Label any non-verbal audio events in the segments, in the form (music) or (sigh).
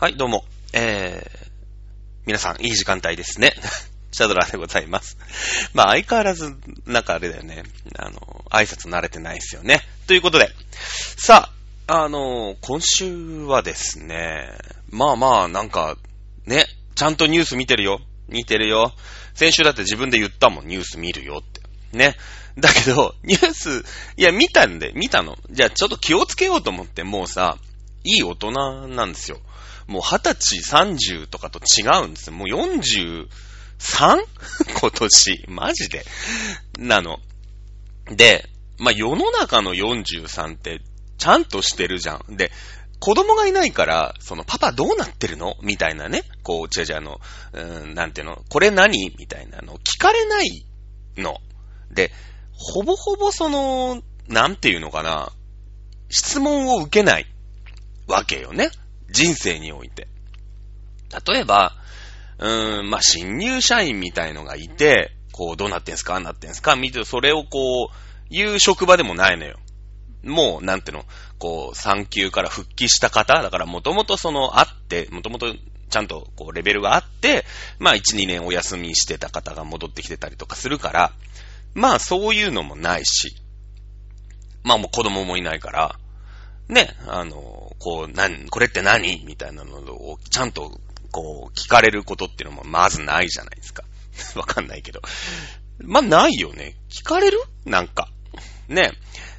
はい、どうも。えー、皆さん、いい時間帯ですね。(laughs) シャドラでございます。まあ、相変わらず、なんかあれだよね。あの、挨拶慣れてないですよね。ということで、さあ、あの、今週はですね、まあまあ、なんか、ね、ちゃんとニュース見てるよ。見てるよ。先週だって自分で言ったもん、ニュース見るよって。ね。だけど、ニュース、いや、見たんで、見たの。じゃあ、ちょっと気をつけようと思って、もうさ、いい大人なんですよ。もう20歳、30とかと違うんですよ。もう 43? (laughs) 今年。マジで。なの。で、まあ、世の中の43ってちゃんとしてるじゃん。で、子供がいないから、その、パパどうなってるの？みたいなね。こう、違う違う、あの、うーん、なんていうの、これ何？みたいなの聞かれないの。で、ほぼほぼその、なんていうのかな。質問を受けないわけよね。人生において。例えば、うーん、まあ、新入社員みたいのがいて、こう、どうなってんすかなってんすか見て、それをこう、言う職場でもないのよ。もう、なんていうの、こう、産休から復帰した方、だからもともとその、あって、もともとちゃんとこう、レベルがあって、まあ、1、2年お休みしてた方が戻ってきてたりとかするから、まあ、そういうのもないし、まあもう子供もいないから、ね、あの、こう、なん、これって何？みたいなのを、ちゃんと、こう、聞かれることっていうのもまずないじゃないですか。(laughs) わかんないけど。まあ、ないよね。聞かれる？なんか。ね。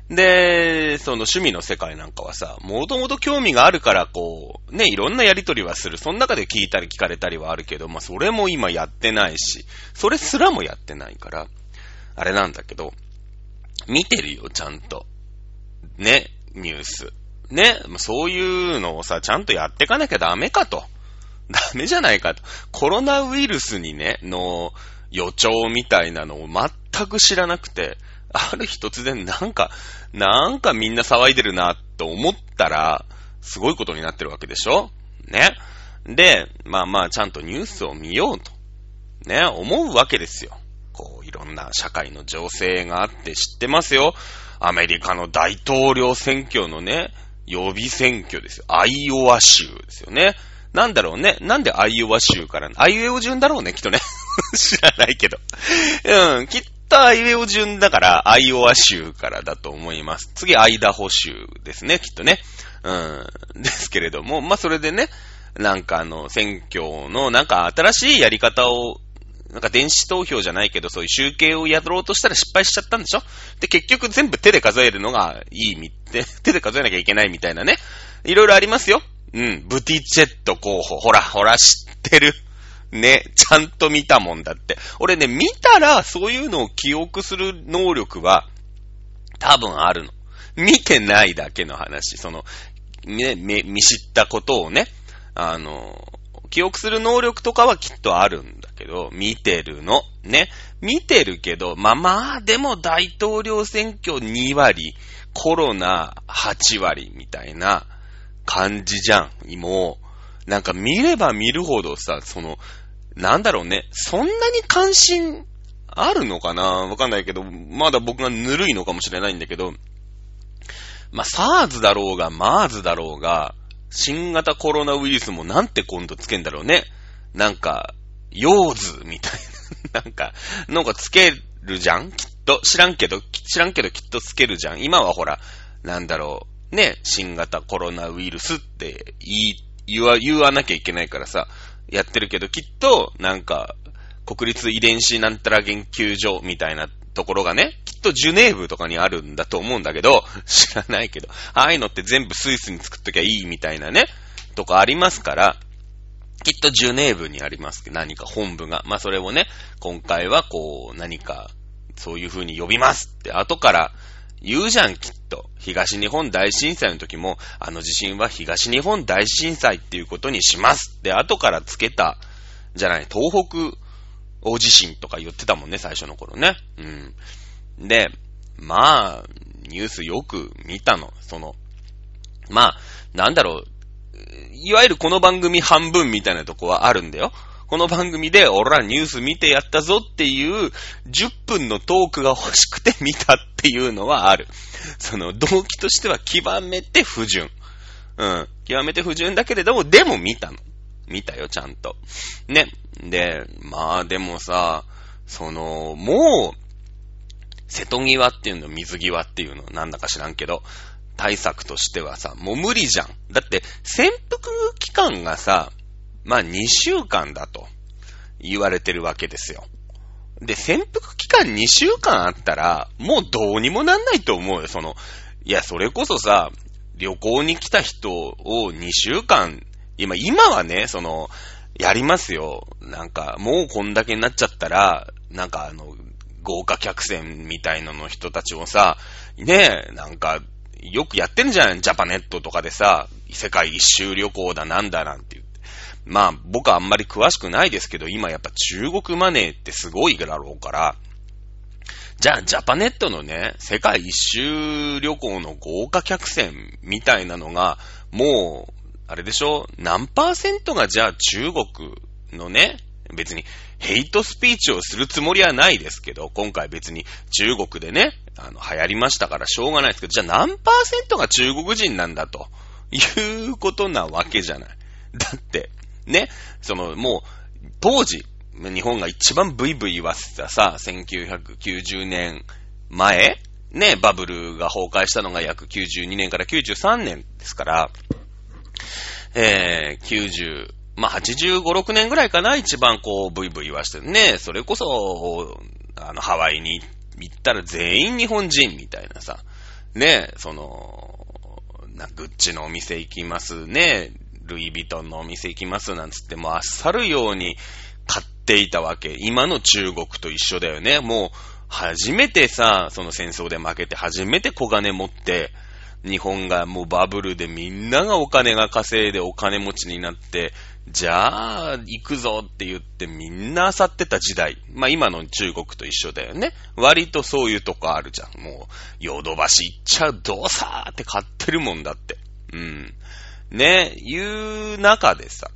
で、その趣味の世界なんかはさ、もともと興味があるから、こう、ね、いろんなやりとりはする。その中で聞いたり聞かれたりはあるけど、まあ、それも今やってないし、それすらもやってないから、あれなんだけど、見てるよ、ちゃんと。ね、ニュース。ね、そういうのをさ、ちゃんとやってかなきゃダメかと。(laughs) ダメじゃないかと。コロナウイルスにね、の予兆みたいなのを全く知らなくて、ある日突然なんか、なんかみんな騒いでるなと思ったら、すごいことになってるわけでしょ？ね。で、まあまあちゃんとニュースを見ようと。ね、思うわけですよ。こう、いろんな社会の情勢があって知ってますよ。アメリカの大統領選挙のね、予備選挙ですよ。アイオワ州ですよね。なんだろうね。なんでアイオワ州から、アイウェオ順だろうね、きっとね。(laughs) 知らないけど。うん、きっとアイウェオ順だから、アイオワ州からだと思います。次、アイダホ州ですね、きっとね。うん、ですけれども、まあ、それでね、なんかあの、選挙のなんか新しいやり方をなんか電子投票じゃないけど、そういう集計をやろうとしたら失敗しちゃったんでしょ？で、結局全部手で数えるのがいいみって、(laughs) 手で数えなきゃいけないみたいなね。いろいろありますよ。うん。ブティチェット候補。ほら、ほら、知ってる。ね。ちゃんと見たもんだって。俺ね、見たら、そういうのを記憶する能力は、多分あるの。見てないだけの話。その、ね、見知ったことをね、あの、記憶する能力とかはきっとあるんだけど、見てるの。ね。見てるけど、まあまあ、でも大統領選挙2割、コロナ8割みたいな感じじゃん。もう、なんか見れば見るほどさ、その、なんだろうね、そんなに関心あるのかな？わかんないけど、まだ僕がぬるいのかもしれないんだけど、まあ、サーズだろうが、マーズだろうが、新型コロナウイルスもなんて今度つけんだろうね。なんか、ヨーズみたいな。(laughs) なんか、なんかつけるじゃん？きっと。知らんけど、知らんけどきっとつけるじゃん。今はほら、なんだろう。ね、新型コロナウイルスって言い、言わ、言わなきゃいけないからさ、やってるけど、きっと、なんか、国立遺伝子なんたら研究所みたいなところがね、きっとジュネーブとかにあるんだと思うんだけど、(laughs) 知らないけど、ああいうのって全部スイスに作っときゃいいみたいなね、とかありますから、きっとジュネーブにあります何か本部が。まあそれをね、今回はこう、何か、そういう風に呼びますって後から言うじゃん、きっと。東日本大震災の時も、あの地震は東日本大震災っていうことにしますって後からつけた、じゃない、東北大地震とか言ってたもんね、最初の頃ね。うん。で、まあ、ニュースよく見たの。その、まあ、なんだろう、いわゆるこの番組半分みたいなとこはあるんだよ。この番組で、俺らニュース見てやったぞっていう10分のトークが欲しくて見たっていうのはある。その動機としては極めて不純。うん。極めて不純だけれども、でも見たの。見たよ、ちゃんと。ね。で、まあでもさ、その、もう、瀬戸際っていうの、水際っていうの、なんだか知らんけど、対策としてはさ、もう無理じゃん。だって、潜伏期間がさ、まあ2週間だと言われてるわけですよ。で、潜伏期間2週間あったら、もうどうにもなんないと思うよ。その、いや、それこそさ、旅行に来た人を2週間、今、今はね、その、やりますよ。なんか、もうこんだけになっちゃったら、なんかあの、豪華客船みたいなの人たちをさ、ねえ、なんか、よくやってんじゃん、ジャパネットとかでさ、世界一周旅行だなんだなんて言って。まあ、僕はあんまり詳しくないですけど、今やっぱ中国マネーってすごいだろうから、じゃあ、ジャパネットのね、世界一周旅行の豪華客船みたいなのが、もう、あれでしょ？何パーセントがじゃあ中国のね、別にヘイトスピーチをするつもりはないですけど、今回別に中国でね、あの、流行りましたからしょうがないですけど、じゃあ何パーセントが中国人なんだということなわけじゃない。だって、ね、その、もう、当時、日本が一番ブイブイ言わせたさ、1990年前ね、バブルが崩壊したのが約92年から93年ですから、えー、90、まあ、85、6年ぐらいかな、一番こう、ブイブイ言わしてね、それこそ、あの、ハワイに行ったら全員日本人みたいなさ、ね、その、な、グッチのお店行きますね、ルイ・ヴィトンのお店行きますなんつってもうあっさるように買っていたわけ。今の中国と一緒だよね。もう、初めてさ、その戦争で負けて初めて小金持って、日本がもうバブルでみんながお金が稼いでお金持ちになって、じゃあ、行くぞって言ってみんな漁ってた時代。まあ今の中国と一緒だよね。割とそういうとこあるじゃん。もう、ヨドバシ行っちゃう、どうさーって買ってるもんだって。うん。ね、いう中でさ、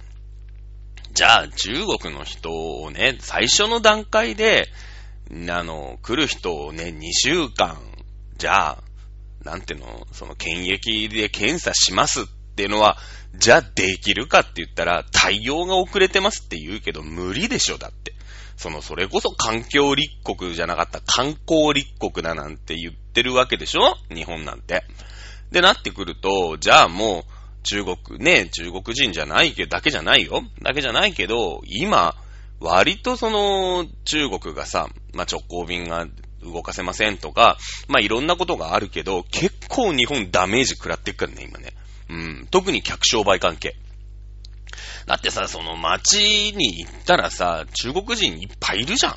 じゃあ中国の人をね、最初の段階で、あの、来る人をね、2週間、じゃあ、なんていうの、その検疫で検査しますっていうのは、じゃあできるかって言ったら、対応が遅れてますって言うけど、無理でしょ、だって。その、それこそ環境立国じゃなかった観光立国だなんて言ってるわけでしょ？日本なんて。で、なってくると、じゃあもう、中国、ね、中国人じゃないけど、だけじゃないよ。だけじゃないけど、今、割とその、中国がさ、まあ、直行便が動かせませんとか、まあ、いろんなことがあるけど、結構日本ダメージ食らってっからね、今ね。うん。特に客商売関係。だってさ、その街に行ったらさ、中国人いっぱいいるじゃん。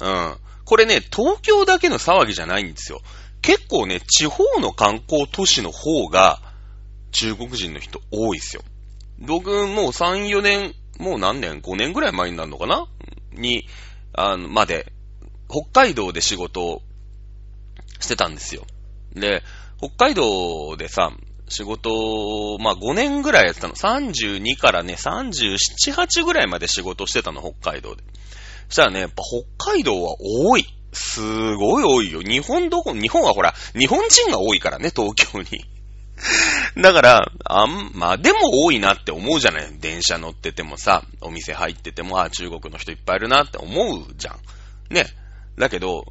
うん。これね、東京だけの騒ぎじゃないんですよ。結構ね、地方の観光都市の方が、中国人の人多いですよ。僕、もう3、4年、もう何年 ?5 年ぐらい前になるのかな？に、あの、まで、北海道で仕事をしてたんですよ。で、北海道でさ、仕事を、まあ5年ぐらいやってたの。32からね、37、8ぐらいまで仕事してたの、北海道で。そしたらね、やっぱ北海道は多い。すごい多いよ。日本どこ、日本はほら、日本人が多いからね、東京に。(laughs) だから、あん、まあでも多いなって思うじゃない電車乗っててもさ、お店入ってても、あ、中国の人いっぱいいるなって思うじゃん。ね。だけど、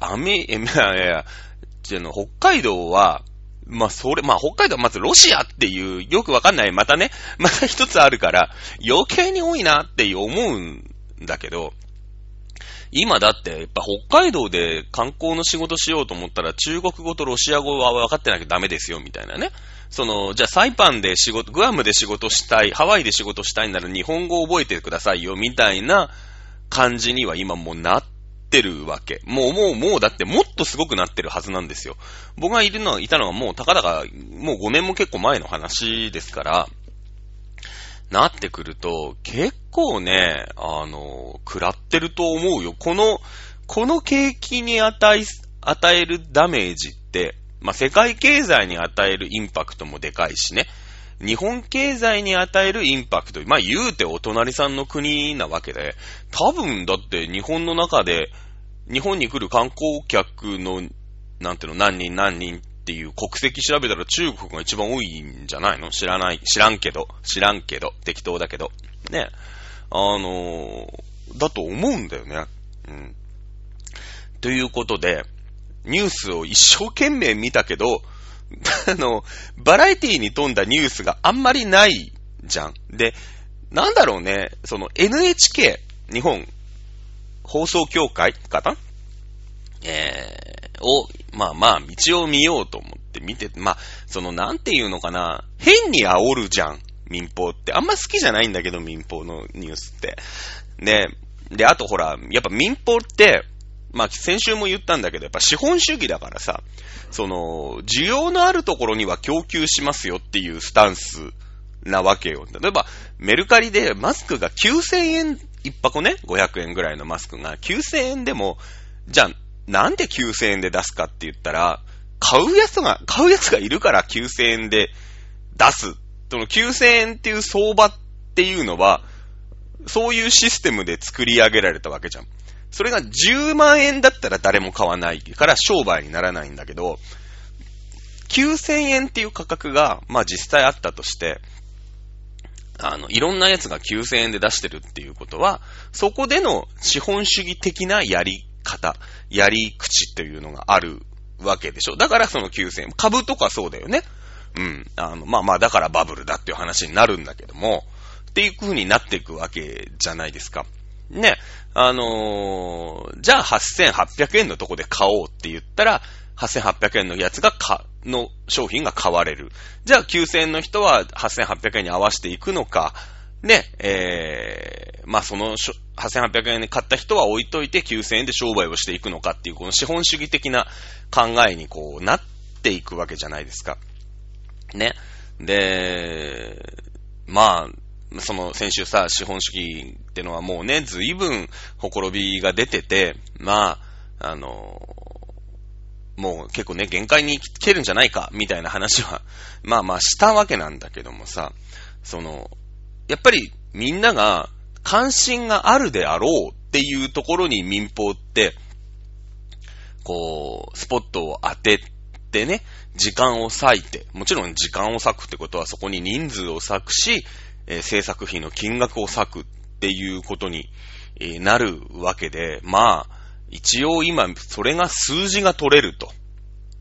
アメ、え、いやいや、の、北海道は、まあ、それ、まあ、北海道はまずロシアっていう、よくわかんない、またね、また一つあるから、余計に多いなって思うんだけど、今だって、やっぱ北海道で観光の仕事しようと思ったら、中国語とロシア語は分かってなきゃダメですよ、みたいなね。その、じゃあサイパンで仕事、グアムで仕事したい、ハワイで仕事したいなら日本語を覚えてくださいよ、みたいな感じには今もうなっててるわけ。もう、もう、もうだってもっとすごくなってるはずなんですよ。僕がいるのは、いたのはもうたかだか、もう5年も結構前の話ですから、なってくると、結構ね、あの、食らってると思うよ。この、この景気に与え、与えるダメージって、まあ、世界経済に与えるインパクトもでかいしね。日本経済に与えるインパクト、まあ、言うてお隣さんの国なわけで、多分だって日本の中で、日本に来る観光客の、なんていうの、何人何人っていう国籍調べたら中国が一番多いんじゃないの？知らない、知らんけど、知らんけど、適当だけど。ね。あのー、だと思うんだよね。うん。ということで、ニュースを一生懸命見たけど、(laughs) あの、バラエティに富んだニュースがあんまりないじゃん。で、なんだろうね、その NHK、日本放送協会かな？えー、を、まあまあ、道を見ようと思って見て、まあ、その、なんていうのかな、変に煽るじゃん、民放って。あんま好きじゃないんだけど、民放のニュースって。ね、で、あとほら、やっぱ民放って、まあ、先週も言ったんだけど、やっぱ資本主義だからさ、その、需要のあるところには供給しますよっていうスタンスなわけよ。例えば、メルカリでマスクが9000円、一箱ね、500円ぐらいのマスクが9000円でも、じゃあ、なんで9000円で出すかって言ったら、買うやつが、買うやつがいるから9000円で出す。その9000円っていう相場っていうのは、そういうシステムで作り上げられたわけじゃん。それが10万円だったら誰も買わないから商売にならないんだけど、9000円っていう価格が、まあ実際あったとして、あの、いろんなやつが9000円で出してるっていうことは、そこでの資本主義的なやり方、やり口っていうのがあるわけでしょ。だからその9000円。株とかそうだよね。うん。あの、まあまあ、だからバブルだっていう話になるんだけども、っていう風になっていくわけじゃないですか。ね。あのー、じゃあ8800円のとこで買おうって言ったら、8800円のやつがか、の商品が買われる。じゃあ9000円の人は8800円に合わせていくのか、ね、えー、まあその8800円で買った人は置いといて9000円で商売をしていくのかっていう、この資本主義的な考えにこうなっていくわけじゃないですか。ね。で、まあ、その先週さ、資本主義ってのはもうね、随分ほころびが出てて、まあ、あの、もう結構ね、限界に来てるんじゃないか、みたいな話は、(laughs) まあまあしたわけなんだけどもさ、その、やっぱりみんなが関心があるであろうっていうところに民放って、こう、スポットを当ててね、時間を割いて、もちろん時間を割くってことはそこに人数を割くし、えー、制作費の金額を割くっていうことに、えー、なるわけで、まあ、一応今、それが数字が取れると。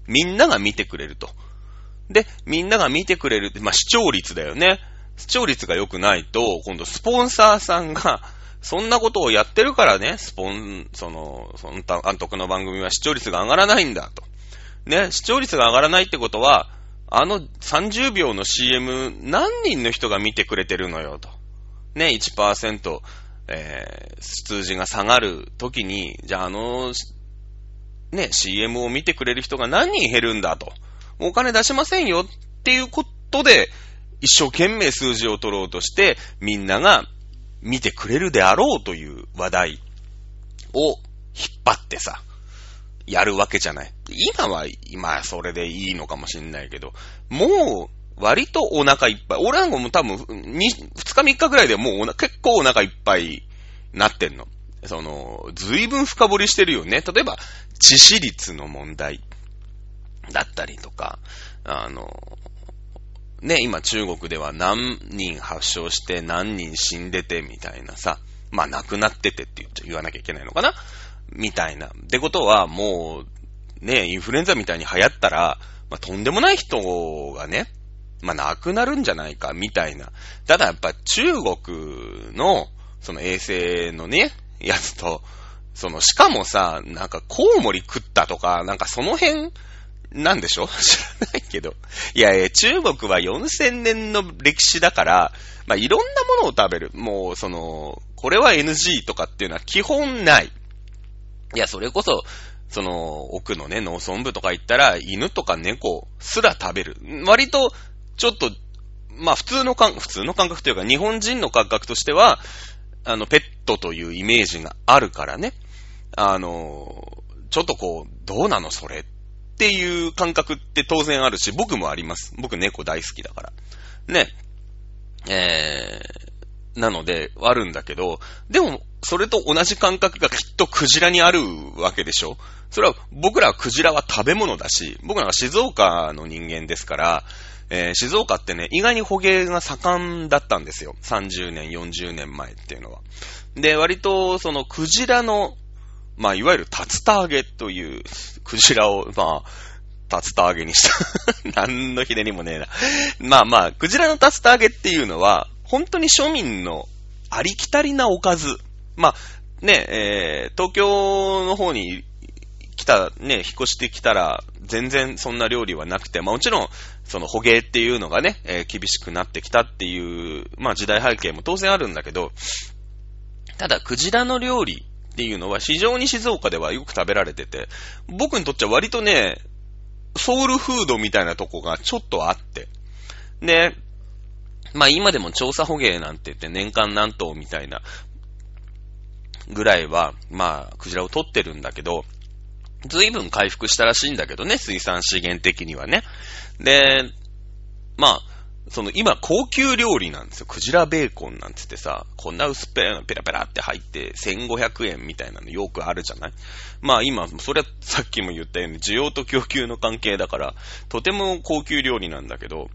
みんなが見てくれると。で、みんなが見てくれるって、まあ視聴率だよね。視聴率が良くないと、今度スポンサーさんが、そんなことをやってるからね、スポン、その、その監督の番組は視聴率が上がらないんだと。ね、視聴率が上がらないってことは、あの30秒の CM 何人の人が見てくれてるのよと。ね、1%、えー、数字が下がるときに、じゃああの、ね、CM を見てくれる人が何人減るんだと。お金出しませんよっていうことで、一生懸命数字を取ろうとして、みんなが見てくれるであろうという話題を引っ張ってさ、やるわけじゃない。今は、今それでいいのかもしんないけど、もう、割とお腹いっぱい。俺なんかも多分、2, 2日3日ぐらいでもう結構お腹いっぱいなってんの。その、随分深掘りしてるよね。例えば、致死率の問題だったりとか、あの、ね、今中国では何人発症して何人死んでてみたいなさ、まあ亡くなっててって言わなきゃいけないのかなみたいな。ってことはもう、ね、インフルエンザみたいに流行ったら、まあとんでもない人がね、まあ亡くなるんじゃないかみたいな。ただやっぱ中国のその衛生のね、やつと、その、しかもさ、なんかコウモリ食ったとか、なんかその辺、なんでしょ (laughs) 知らないけど。いやいや、中国は4000年の歴史だから、まあ、いろんなものを食べる。もう、その、これは NG とかっていうのは基本ない。いや、それこそ、その、奥のね、農村部とか行ったら、犬とか猫すら食べる。割と、ちょっと、まあ普通の感、普通の感覚というか、日本人の感覚としては、あの、ペットというイメージがあるからね。あの、ちょっとこう、どうなのそれっていう感覚って当然あるし、僕もあります。僕猫大好きだから。ね。えー、なので、あるんだけど、でも、それと同じ感覚がきっとクジラにあるわけでしょそれは、僕らはクジラは食べ物だし、僕らは静岡の人間ですから、えー、静岡ってね、意外に捕鯨が盛んだったんですよ。30年、40年前っていうのは。で、割と、その、クジラの、まあ、いわゆる竜田揚げという、クジラを、まあ、竜田揚げにした。(laughs) 何のひねりもねえな。まあまあ、クジラの竜田揚げっていうのは、本当に庶民のありきたりなおかず。まあ、ね、えー、東京の方に来た、ね、引っ越してきたら、全然そんな料理はなくて、まあもちろん、その捕鯨っていうのがね、えー、厳しくなってきたっていう、まあ時代背景も当然あるんだけど、ただ、クジラの料理っていうのは非常に静岡ではよく食べられてて、僕にとっちゃ割とね、ソウルフードみたいなとこがちょっとあって。で、まあ今でも調査捕鯨なんて言って年間何頭みたいなぐらいは、まあ、クジラを取ってるんだけど、随分回復したらしいんだけどね、水産資源的にはね。で、まあ、その今高級料理なんですよ。クジラベーコンなんつってさ、こんな薄っぺらペラペラって入って1500円みたいなのよくあるじゃない？まあ今、それはさっきも言ったように需要と供給の関係だから、とても高級料理なんだけど、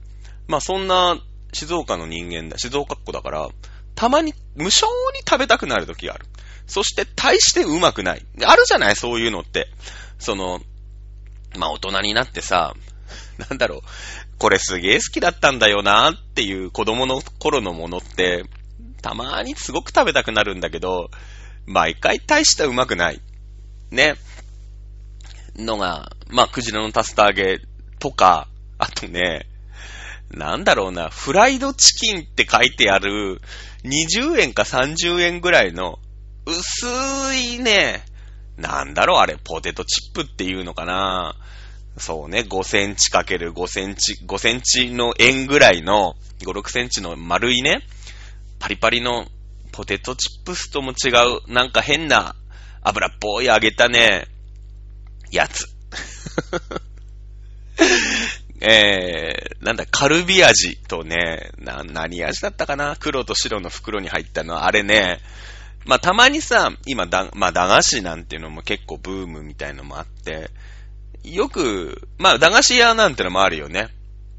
まあそんな静岡の人間だ、静岡っ子だから、たまに無償に食べたくなる時がある。そして大してうまくない。あるじゃない？そういうのって。その、まあ大人になってさ、なんだろう、これすげえ好きだったんだよなっていう子供の頃のものって、たまーにすごく食べたくなるんだけど、毎回大したうまくない。ね。のが、まあ、クジラのタスタ揚げとか、あとね、なんだろうな、フライドチキンって書いてある、20円か30円ぐらいの、薄いね、なんだろうあれ、ポテトチップっていうのかなそうね、5センチかける5センチ、5センチの円ぐらいの、5、6センチの丸いね、パリパリのポテトチップスとも違う、なんか変な油っぽい揚げたね、やつ。えー、なんだ、カルビ味とね、な、何味だったかな？黒と白の袋に入ったのは、あれね、まあ、たまにさ、今だ、まあ、駄菓子なんていうのも結構ブームみたいのもあって、よく、まあ、駄菓子屋なんてのもあるよね。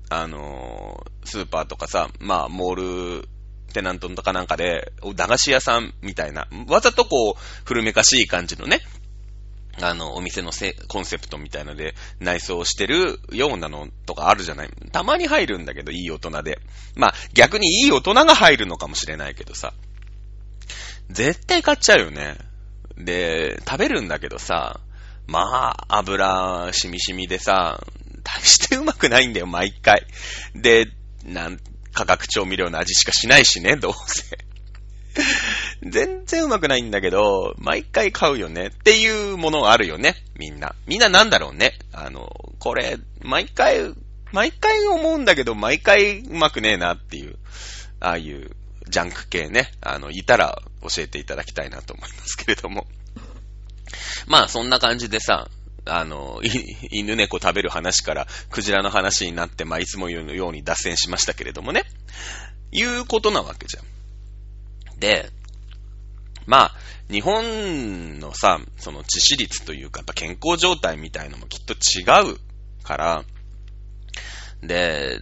あのー、スーパーとかさ、まあ、モール、テナントとかなんかで、駄菓子屋さんみたいな、わざとこう、古めかしい感じのね、あの、お店のせコンセプトみたいので内装してるようなのとかあるじゃない？たまに入るんだけど、いい大人で。まあ、逆にいい大人が入るのかもしれないけどさ。絶対買っちゃうよね。で、食べるんだけどさ、まあ、油、しみしみでさ、大してうまくないんだよ、毎回。で、なん、化学調味料の味しかしないしね、どうせ。(laughs) 全然うまくないんだけど、毎回買うよねっていうものあるよね、みんな。みんななんだろうね。あの、これ、毎回、毎回思うんだけど、毎回うまくねえなっていう、ああいうジャンク系ね、あの、いたら教えていただきたいなと思いますけれども。まあ、そんな感じでさ、あの、犬猫食べる話から、クジラの話になって、まあ、いつも言うように脱線しましたけれどもね。いうことなわけじゃん。で、まあ、日本のさ、その致死率というか、やっぱ健康状態みたいのもきっと違うから、で、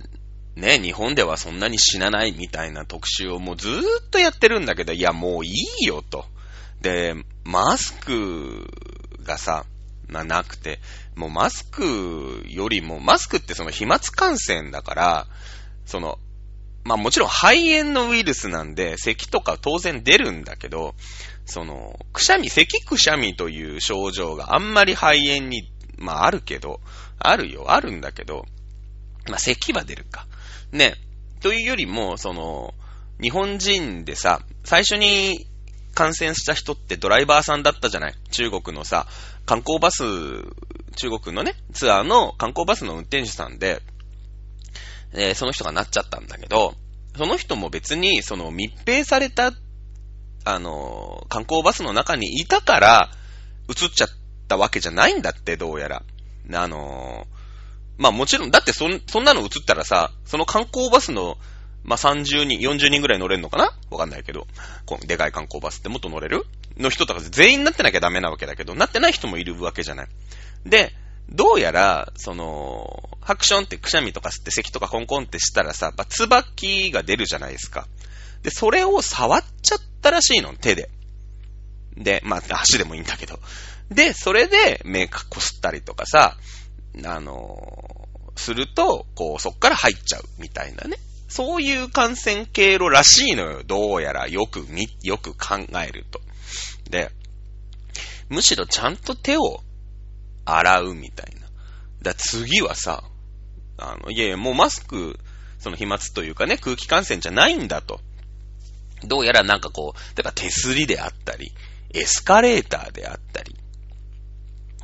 ね、日本ではそんなに死なないみたいな特集をもうずーっとやってるんだけど、いやもういいよと。で、マスクがさ、まあ、なくて、もうマスクよりも、マスクってその飛沫感染だから、その、まあもちろん肺炎のウイルスなんで、咳とか当然出るんだけど、その、くしゃみ、咳くしゃみという症状があんまり肺炎に、まああるけど、あるよ、あるんだけど、まあ咳は出るか。ね。というよりも、その、日本人でさ、最初に感染した人ってドライバーさんだったじゃない？中国のさ、観光バス、中国のね、ツアーの観光バスの運転手さんで、えー、その人がなっちゃったんだけど、その人も別に、その密閉された、あの、観光バスの中にいたから、映っちゃったわけじゃないんだって、どうやら。あの、まあもちろん、だってそ、そんなの映ったらさ、その観光バスの、まあ30人、40人ぐらい乗れるのかな？わかんないけど、このでかい観光バスってもっと乗れる？の人とか全員なってなきゃダメなわけだけど、なってない人もいるわけじゃない。で、どうやら、その、ハクションってくしゃみとか吸って咳とかコンコンってしたらさ、椿が出るじゃないですか。で、それを触っちゃったらしいの、手で。で、まあ、足でもいいんだけど。で、それで目かこすったりとかさ、あのー、すると、こう、そっから入っちゃうみたいなね。そういう感染経路らしいのよ。どうやらよくみ、よく考えると。で、むしろちゃんと手を洗うみたいな。だ次はさ、あの、いやいや、もうマスク、その飛沫というかね、空気感染じゃないんだと。どうやらなんかこう、例えば手すりであったり、エスカレーターであったり、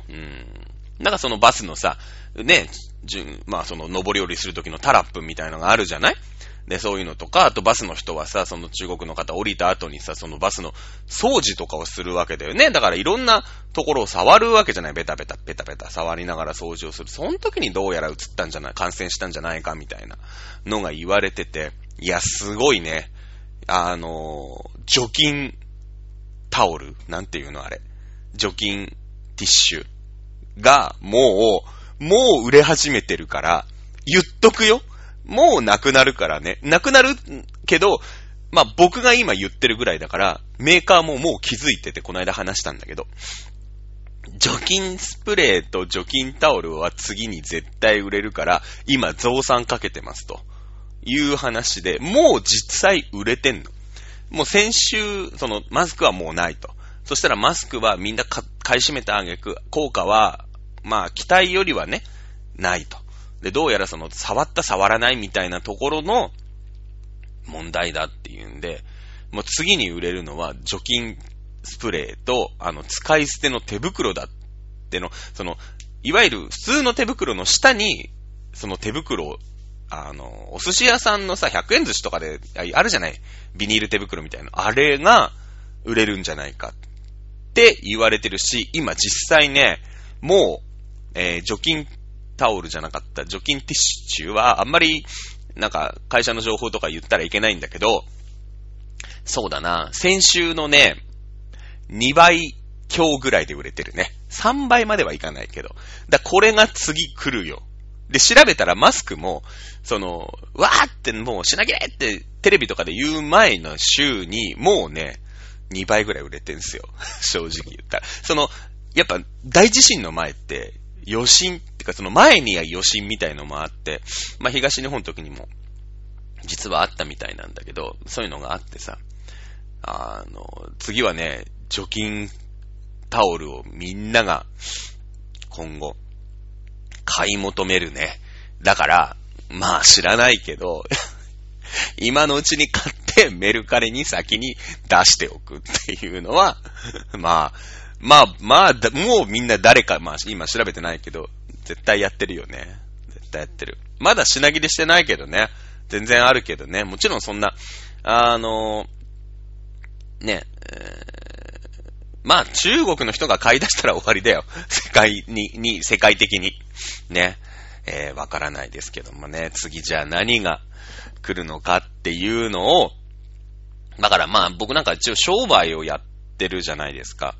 うーん。なんかそのバスのさ、ね、じゅまあその上り下りするときのタラップみたいなのがあるじゃない？で、そういうのとか、あとバスの人はさ、その中国の方降りた後にさ、そのバスの掃除とかをするわけだよね。だからいろんなところを触るわけじゃない。ベタベタ、ベタベタ触りながら掃除をする。その時にどうやら映ったんじゃない、感染したんじゃないかみたいなのが言われてて、いや、すごいね。あの、除菌タオルなんていうのあれ。除菌ティッシュが、もう、もう売れ始めてるから、言っとくよ。もうなくなるからね。なくなるけど、まあ、僕が今言ってるぐらいだから、メーカーももう気づいてて、この間話したんだけど、除菌スプレーと除菌タオルは次に絶対売れるから、今増産かけてますという話で、もう実際売れてんの。もう先週、そのマスクはもうないと。そしたらマスクはみんな買い占めたあげく、効果は、まあ期待よりはね、ないと。で、どうやらその、触った触らないみたいなところの問題だっていうんで、もう次に売れるのは除菌スプレーと、あの、使い捨ての手袋だっての、その、いわゆる普通の手袋の下に、その手袋を、あの、お寿司屋さんのさ、100円寿司とかで、あるじゃない？ビニール手袋みたいな。あれが売れるんじゃないかって言われてるし、今実際ね、もう、えー、除菌タオルじゃなかった除菌ティッシュはあんまり、なんか会社の情報とか言ったらいけないんだけど、そうだな、先週のね、2倍強ぐらいで売れてるね。3倍まではいかないけど。だこれが次来るよ。で、調べたらマスクも、その、わーってもう品切れってテレビとかで言う前の週に、もうね、2倍ぐらい売れてんすよ。(laughs) 正直言ったら。その、やっぱ大地震の前って、余震ってかその前には余震みたいのもあって、まあ東日本の時にも実はあったみたいなんだけど、そういうのがあってさ、あの、次はね、除菌タオルをみんなが今後買い求めるね。だから、まあ知らないけど、(laughs) 今のうちに買ってメルカリに先に出しておくっていうのは、(laughs) まあ、まあ、まあ、もうみんな誰か、まあ今調べてないけど、絶対やってるよね。絶対やってる。まだ品切れしてないけどね。全然あるけどね。もちろんそんな、あの、ね、えー、まあ中国の人が買い出したら終わりだよ。(laughs) 世界に、に、世界的に。ね。えー、わからないですけどもね。次じゃあ何が来るのかっていうのを、だからまあ僕なんか一応商売をやってるじゃないですか。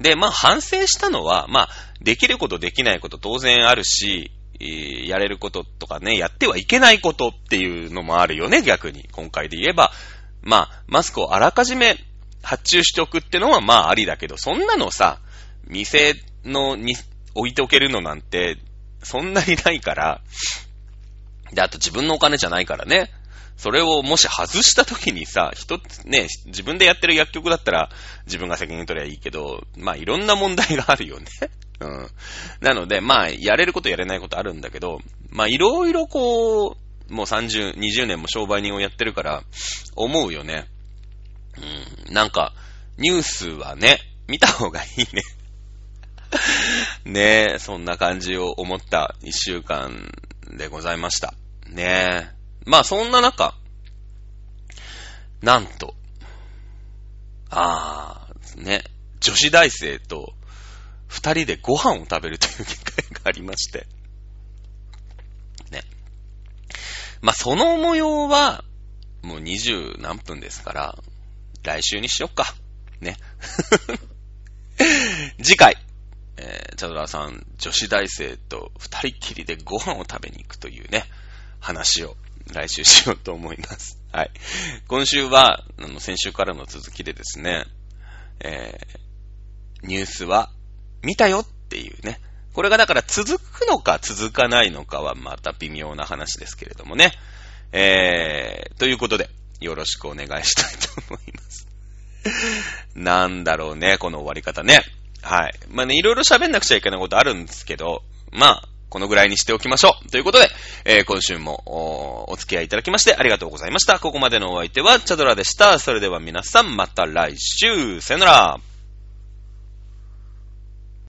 で、まあ反省したのは、まあできることできないこと当然あるし、やれることとかね、やってはいけないことっていうのもあるよね、逆に。今回で言えば、まあ、マスクをあらかじめ発注しておくってのはまあありだけど、そんなのさ、店のに置いておけるのなんて、そんなにないから、で、あと自分のお金じゃないからね。それをもし外した時にさ、一つね、自分でやってる薬局だったら自分が責任取りゃいいけど、まあいろんな問題があるよね。(laughs) うん。なので、まあやれることやれないことあるんだけど、まあいろいろこう、もう30、20年も商売人をやってるから、思うよね。うん。なんか、ニュースはね、見た方がいいね。(laughs) ねえ、そんな感じを思った一週間でございました。ねえ。まあそんな中、なんと、あー、ね、女子大生と二人でご飯を食べるという機会がありまして。ね。まあその模様は、もう二十何分ですから、来週にしよっか。ね。(laughs) 次回、えー、チャドラーさん、女子大生と二人きりでご飯を食べに行くというね、話を来週しようと思います。(laughs) はい。今週は、あの、先週からの続きでですね、えー、ニュースは見たよっていうね。これがだから続くのか続かないのかはまた微妙な話ですけれどもね。えー、ということで、よろしくお願いしたいと思います。(laughs) なんだろうね、この終わり方ね。はい。まあね、いろいろ喋んなくちゃいけないことあるんですけど、まあ、このぐらいにしておきましょう。ということで、えー、今週もお付き合いいただきましてありがとうございました。ここまでのお相手はチャドラでした。それでは皆さんまた来週。さよなら。